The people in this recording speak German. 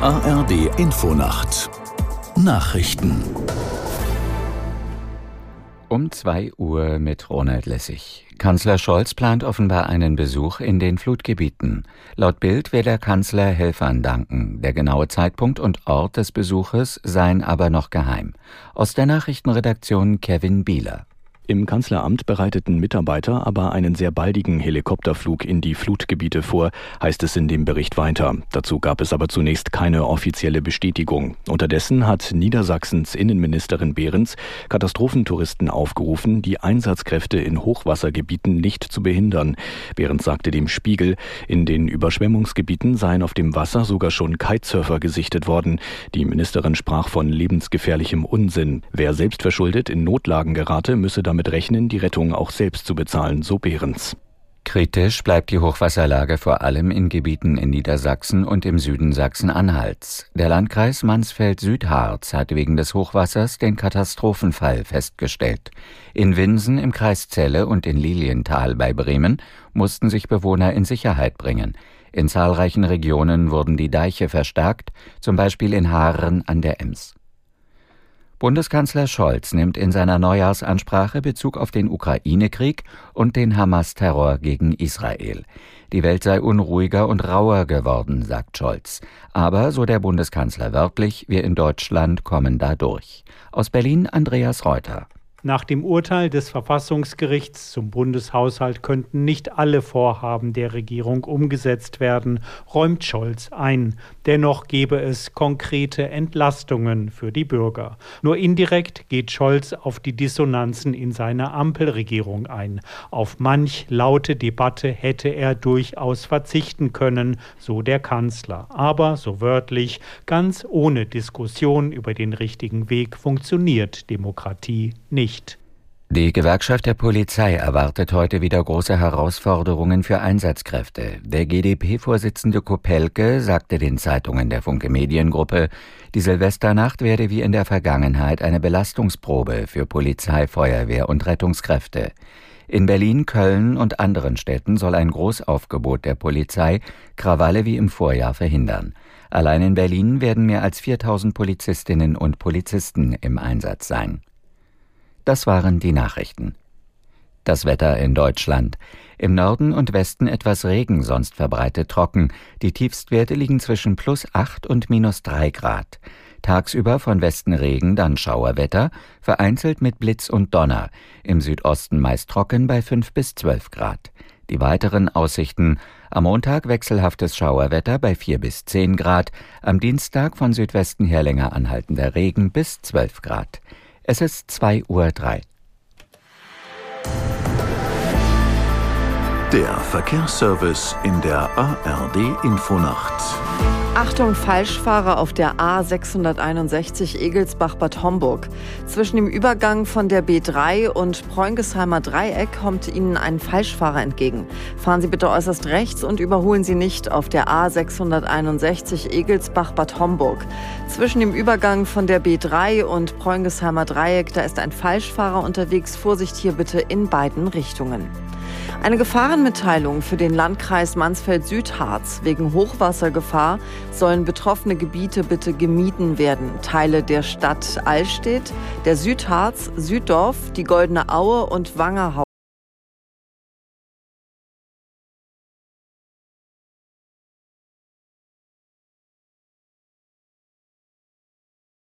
ARD Infonacht Nachrichten um 2 Uhr mit Ronald Lessig. Kanzler Scholz plant offenbar einen Besuch in den Flutgebieten. Laut Bild will der Kanzler Helfern danken. Der genaue Zeitpunkt und Ort des Besuches seien aber noch geheim. Aus der Nachrichtenredaktion Kevin Bieler. Im Kanzleramt bereiteten Mitarbeiter aber einen sehr baldigen Helikopterflug in die Flutgebiete vor, heißt es in dem Bericht weiter. Dazu gab es aber zunächst keine offizielle Bestätigung. Unterdessen hat Niedersachsens Innenministerin Behrens Katastrophentouristen aufgerufen, die Einsatzkräfte in Hochwassergebieten nicht zu behindern. Behrens sagte dem Spiegel, in den Überschwemmungsgebieten seien auf dem Wasser sogar schon Kitesurfer gesichtet worden. Die Ministerin sprach von lebensgefährlichem Unsinn. Wer selbstverschuldet in Notlagen gerate, müsse damit damit rechnen, die Rettung auch selbst zu bezahlen, so Behrens. Kritisch bleibt die Hochwasserlage vor allem in Gebieten in Niedersachsen und im Süden Sachsen-Anhalts. Der Landkreis Mansfeld-Südharz hat wegen des Hochwassers den Katastrophenfall festgestellt. In Winsen im Kreis Celle und in Lilienthal bei Bremen mussten sich Bewohner in Sicherheit bringen. In zahlreichen Regionen wurden die Deiche verstärkt, zum Beispiel in Haaren an der Ems. Bundeskanzler Scholz nimmt in seiner Neujahrsansprache Bezug auf den Ukraine-Krieg und den Hamas-Terror gegen Israel. Die Welt sei unruhiger und rauer geworden, sagt Scholz. Aber, so der Bundeskanzler wörtlich, wir in Deutschland kommen da durch. Aus Berlin Andreas Reuter. Nach dem Urteil des Verfassungsgerichts zum Bundeshaushalt könnten nicht alle Vorhaben der Regierung umgesetzt werden, räumt Scholz ein. Dennoch gebe es konkrete Entlastungen für die Bürger. Nur indirekt geht Scholz auf die Dissonanzen in seiner Ampelregierung ein. Auf manch laute Debatte hätte er durchaus verzichten können, so der Kanzler. Aber, so wörtlich, ganz ohne Diskussion über den richtigen Weg funktioniert Demokratie nicht nicht. Die Gewerkschaft der Polizei erwartet heute wieder große Herausforderungen für Einsatzkräfte. Der GdP-Vorsitzende Kopelke sagte den Zeitungen der Funke Mediengruppe, die Silvesternacht werde wie in der Vergangenheit eine Belastungsprobe für Polizei, Feuerwehr und Rettungskräfte. In Berlin, Köln und anderen Städten soll ein Großaufgebot der Polizei Krawalle wie im Vorjahr verhindern. Allein in Berlin werden mehr als 4000 Polizistinnen und Polizisten im Einsatz sein. Das waren die Nachrichten. Das Wetter in Deutschland. Im Norden und Westen etwas Regen, sonst verbreitet trocken. Die Tiefstwerte liegen zwischen plus 8 und minus 3 Grad. Tagsüber von Westen Regen, dann Schauerwetter, vereinzelt mit Blitz und Donner. Im Südosten meist trocken bei 5 bis 12 Grad. Die weiteren Aussichten. Am Montag wechselhaftes Schauerwetter bei 4 bis 10 Grad. Am Dienstag von Südwesten her länger anhaltender Regen bis 12 Grad. Es ist 2.03 Uhr. Der Verkehrsservice in der ARD Infonacht. Achtung, Falschfahrer auf der A661 Egelsbach-Bad Homburg. Zwischen dem Übergang von der B3 und Preungesheimer Dreieck kommt Ihnen ein Falschfahrer entgegen. Fahren Sie bitte äußerst rechts und überholen Sie nicht auf der A661 Egelsbach-Bad Homburg. Zwischen dem Übergang von der B3 und Preungesheimer Dreieck, da ist ein Falschfahrer unterwegs. Vorsicht hier bitte in beiden Richtungen. Eine Gefahrenmitteilung für den Landkreis Mansfeld-Südharz. Wegen Hochwassergefahr sollen betroffene Gebiete bitte gemieden werden. Teile der Stadt Allstedt, der Südharz, Süddorf, die Goldene Aue und Wangerhausen